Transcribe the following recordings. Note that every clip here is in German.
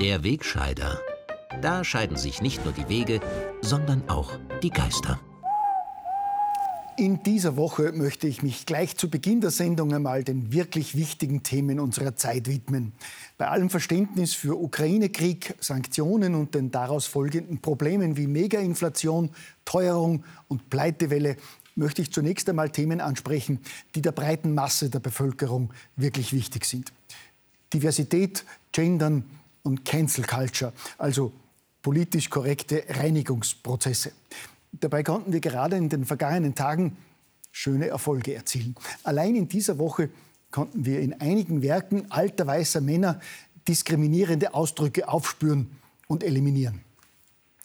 Der Wegscheider. Da scheiden sich nicht nur die Wege, sondern auch die Geister. In dieser Woche möchte ich mich gleich zu Beginn der Sendung einmal den wirklich wichtigen Themen unserer Zeit widmen. Bei allem Verständnis für Ukraine-Krieg, Sanktionen und den daraus folgenden Problemen wie Megainflation, Teuerung und Pleitewelle möchte ich zunächst einmal Themen ansprechen, die der breiten Masse der Bevölkerung wirklich wichtig sind. Diversität, Gendern und Cancel Culture, also politisch korrekte Reinigungsprozesse. Dabei konnten wir gerade in den vergangenen Tagen schöne Erfolge erzielen. Allein in dieser Woche konnten wir in einigen Werken alter weißer Männer diskriminierende Ausdrücke aufspüren und eliminieren.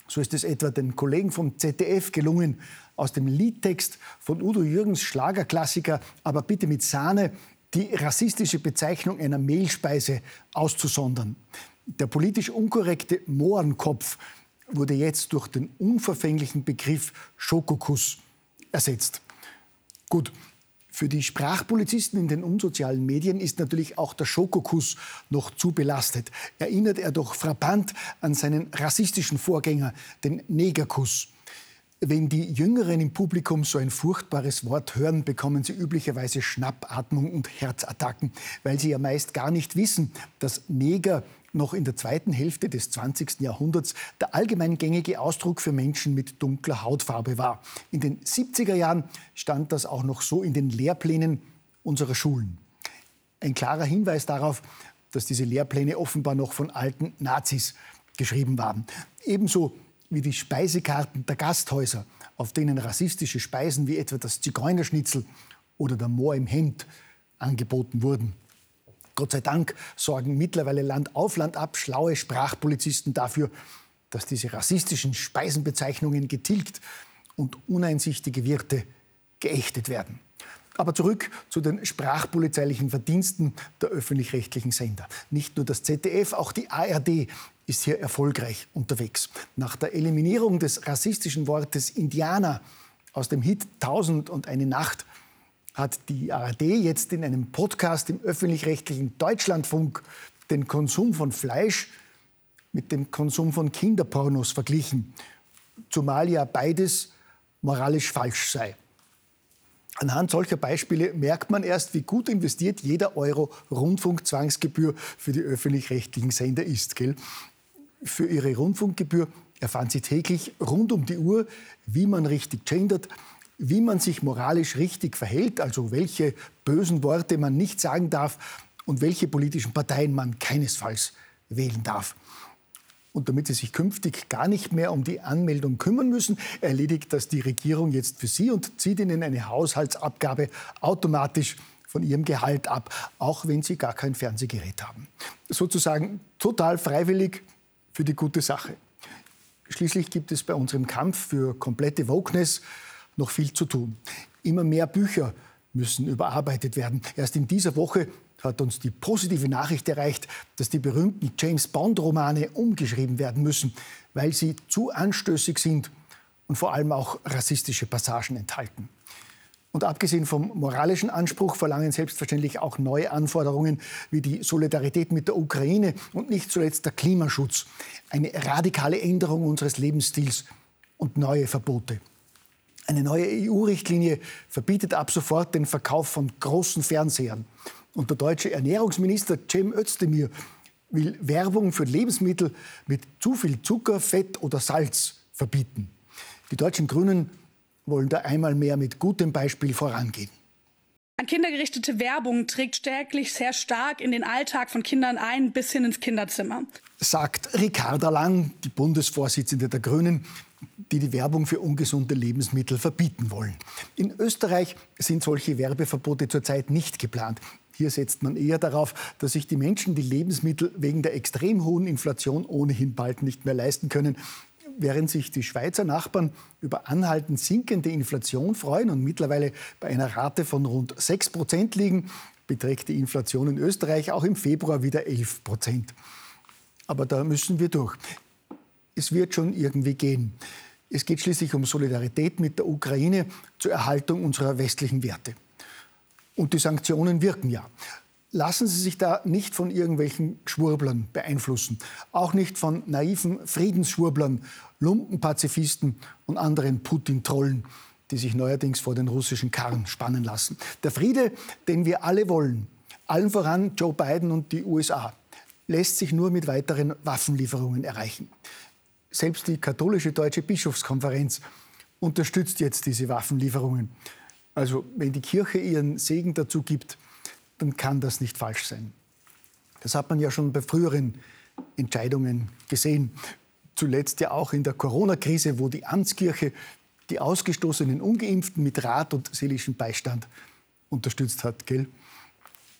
So ist es etwa den Kollegen vom ZDF gelungen, aus dem Liedtext von Udo Jürgens Schlagerklassiker, aber bitte mit Sahne, die rassistische Bezeichnung einer Mehlspeise auszusondern. Der politisch unkorrekte Mohrenkopf wurde jetzt durch den unverfänglichen Begriff Schokokuss ersetzt. Gut, für die Sprachpolizisten in den unsozialen Medien ist natürlich auch der Schokokuss noch zu belastet. Erinnert er doch frappant an seinen rassistischen Vorgänger, den Negerkuss. Wenn die Jüngeren im Publikum so ein furchtbares Wort hören, bekommen sie üblicherweise Schnappatmung und Herzattacken, weil sie ja meist gar nicht wissen, dass Neger noch in der zweiten Hälfte des 20. Jahrhunderts der allgemein gängige Ausdruck für Menschen mit dunkler Hautfarbe war. In den 70er Jahren stand das auch noch so in den Lehrplänen unserer Schulen. Ein klarer Hinweis darauf, dass diese Lehrpläne offenbar noch von alten Nazis geschrieben waren. Ebenso wie die Speisekarten der Gasthäuser, auf denen rassistische Speisen wie etwa das Zigeunerschnitzel oder der Moor im Hemd angeboten wurden. Gott sei Dank sorgen mittlerweile Land auf Land ab schlaue Sprachpolizisten dafür, dass diese rassistischen Speisenbezeichnungen getilgt und uneinsichtige Wirte geächtet werden. Aber zurück zu den sprachpolizeilichen Verdiensten der öffentlich-rechtlichen Sender. Nicht nur das ZDF, auch die ARD ist hier erfolgreich unterwegs. Nach der Eliminierung des rassistischen Wortes Indianer aus dem Hit Tausend und eine Nacht hat die ARD jetzt in einem Podcast im öffentlich-rechtlichen Deutschlandfunk den Konsum von Fleisch mit dem Konsum von Kinderpornos verglichen, zumal ja beides moralisch falsch sei. Anhand solcher Beispiele merkt man erst, wie gut investiert jeder Euro Rundfunkzwangsgebühr für die öffentlich-rechtlichen Sender ist. Gell? Für ihre Rundfunkgebühr erfahren Sie täglich rund um die Uhr, wie man richtig gendert, wie man sich moralisch richtig verhält, also welche bösen Worte man nicht sagen darf und welche politischen Parteien man keinesfalls wählen darf. Und damit Sie sich künftig gar nicht mehr um die Anmeldung kümmern müssen, erledigt das die Regierung jetzt für Sie und zieht Ihnen eine Haushaltsabgabe automatisch von Ihrem Gehalt ab, auch wenn Sie gar kein Fernsehgerät haben. Sozusagen total freiwillig für die gute Sache. Schließlich gibt es bei unserem Kampf für komplette Wokeness noch viel zu tun. Immer mehr Bücher müssen überarbeitet werden. Erst in dieser Woche hat uns die positive Nachricht erreicht, dass die berühmten James Bond-Romane umgeschrieben werden müssen, weil sie zu anstößig sind und vor allem auch rassistische Passagen enthalten. Und abgesehen vom moralischen Anspruch verlangen selbstverständlich auch neue Anforderungen wie die Solidarität mit der Ukraine und nicht zuletzt der Klimaschutz, eine radikale Änderung unseres Lebensstils und neue Verbote. Eine neue EU-Richtlinie verbietet ab sofort den Verkauf von großen Fernsehern. Und der deutsche Ernährungsminister Cem Özdemir will Werbung für Lebensmittel mit zu viel Zucker, Fett oder Salz verbieten. Die deutschen Grünen wollen da einmal mehr mit gutem Beispiel vorangehen. An kindergerichtete Werbung trägt stärklich sehr stark in den Alltag von Kindern ein, bis hin ins Kinderzimmer. Sagt Ricarda Lang, die Bundesvorsitzende der Grünen, die die Werbung für ungesunde Lebensmittel verbieten wollen. In Österreich sind solche Werbeverbote zurzeit nicht geplant. Hier setzt man eher darauf, dass sich die Menschen die Lebensmittel wegen der extrem hohen Inflation ohnehin bald nicht mehr leisten können. Während sich die Schweizer Nachbarn über anhaltend sinkende Inflation freuen und mittlerweile bei einer Rate von rund 6 Prozent liegen, beträgt die Inflation in Österreich auch im Februar wieder 11 Prozent. Aber da müssen wir durch. Es wird schon irgendwie gehen. Es geht schließlich um Solidarität mit der Ukraine zur Erhaltung unserer westlichen Werte. Und die Sanktionen wirken ja. Lassen Sie sich da nicht von irgendwelchen Schwurblern beeinflussen. Auch nicht von naiven Friedensschwurblern, Lumpenpazifisten und anderen Putin-Trollen, die sich neuerdings vor den russischen Karren spannen lassen. Der Friede, den wir alle wollen, allen voran Joe Biden und die USA, lässt sich nur mit weiteren Waffenlieferungen erreichen. Selbst die katholische Deutsche Bischofskonferenz unterstützt jetzt diese Waffenlieferungen. Also wenn die Kirche ihren Segen dazu gibt, dann kann das nicht falsch sein. Das hat man ja schon bei früheren Entscheidungen gesehen. Zuletzt ja auch in der Corona-Krise, wo die Amtskirche die ausgestoßenen Ungeimpften mit Rat und seelischem Beistand unterstützt hat. Gell?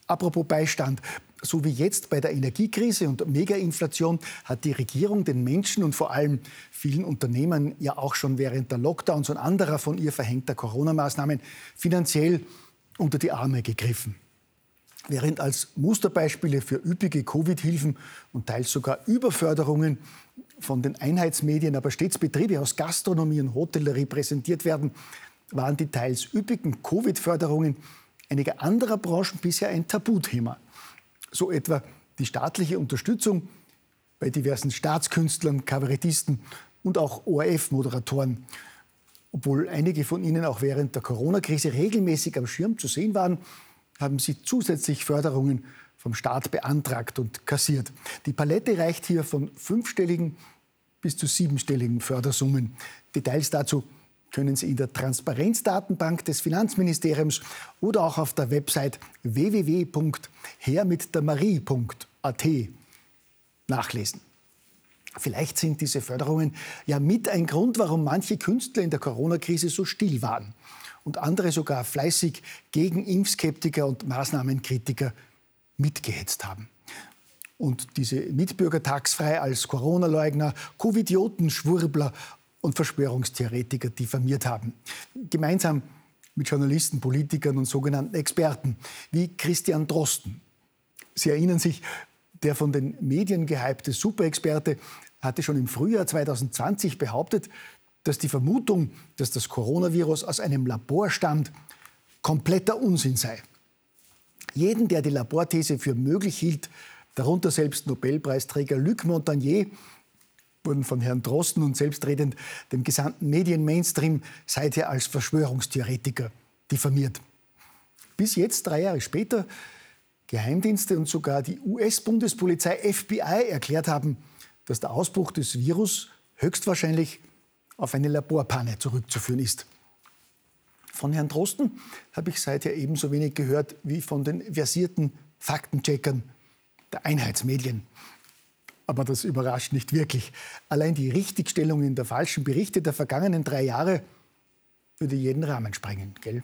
Apropos Beistand, so wie jetzt bei der Energiekrise und Megainflation hat die Regierung den Menschen und vor allem vielen Unternehmen ja auch schon während der Lockdowns und anderer von ihr verhängter Corona-Maßnahmen finanziell unter die Arme gegriffen. Während als Musterbeispiele für üppige Covid-Hilfen und teils sogar Überförderungen von den Einheitsmedien aber stets Betriebe aus Gastronomie und Hotellerie präsentiert werden, waren die teils üppigen Covid-Förderungen einiger anderer Branchen bisher ein Tabuthema. So etwa die staatliche Unterstützung bei diversen Staatskünstlern, Kabarettisten und auch ORF-Moderatoren. Obwohl einige von ihnen auch während der Corona-Krise regelmäßig am Schirm zu sehen waren, haben sie zusätzlich Förderungen vom Staat beantragt und kassiert. Die Palette reicht hier von fünfstelligen bis zu siebenstelligen Fördersummen. Details dazu können Sie in der Transparenzdatenbank des Finanzministeriums oder auch auf der Website www.hermitdermarie.at nachlesen. Vielleicht sind diese Förderungen ja mit ein Grund, warum manche Künstler in der Corona-Krise so still waren und andere sogar fleißig gegen Impfskeptiker und Maßnahmenkritiker mitgehetzt haben. Und diese Mitbürger tagsfrei als Corona-Leugner, Covidioten, Schwurbler und Verschwörungstheoretiker diffamiert haben. Gemeinsam mit Journalisten, Politikern und sogenannten Experten wie Christian Drosten. Sie erinnern sich, der von den Medien gehypte Superexperte hatte schon im Frühjahr 2020 behauptet, dass die Vermutung, dass das Coronavirus aus einem Labor stammt, kompletter Unsinn sei. Jeden, der die Laborthese für möglich hielt, darunter selbst Nobelpreisträger Luc Montagnier, wurden von Herrn Drosten und selbstredend dem gesamten Medien-Mainstream seither als Verschwörungstheoretiker diffamiert. Bis jetzt, drei Jahre später, Geheimdienste und sogar die US-Bundespolizei FBI erklärt haben, dass der Ausbruch des Virus höchstwahrscheinlich auf eine Laborpanne zurückzuführen ist. Von Herrn Drosten habe ich seither ebenso wenig gehört wie von den versierten Faktencheckern der Einheitsmedien. Aber das überrascht nicht wirklich. Allein die Richtigstellung in der falschen Berichte der vergangenen drei Jahre würde jeden Rahmen sprengen, gell?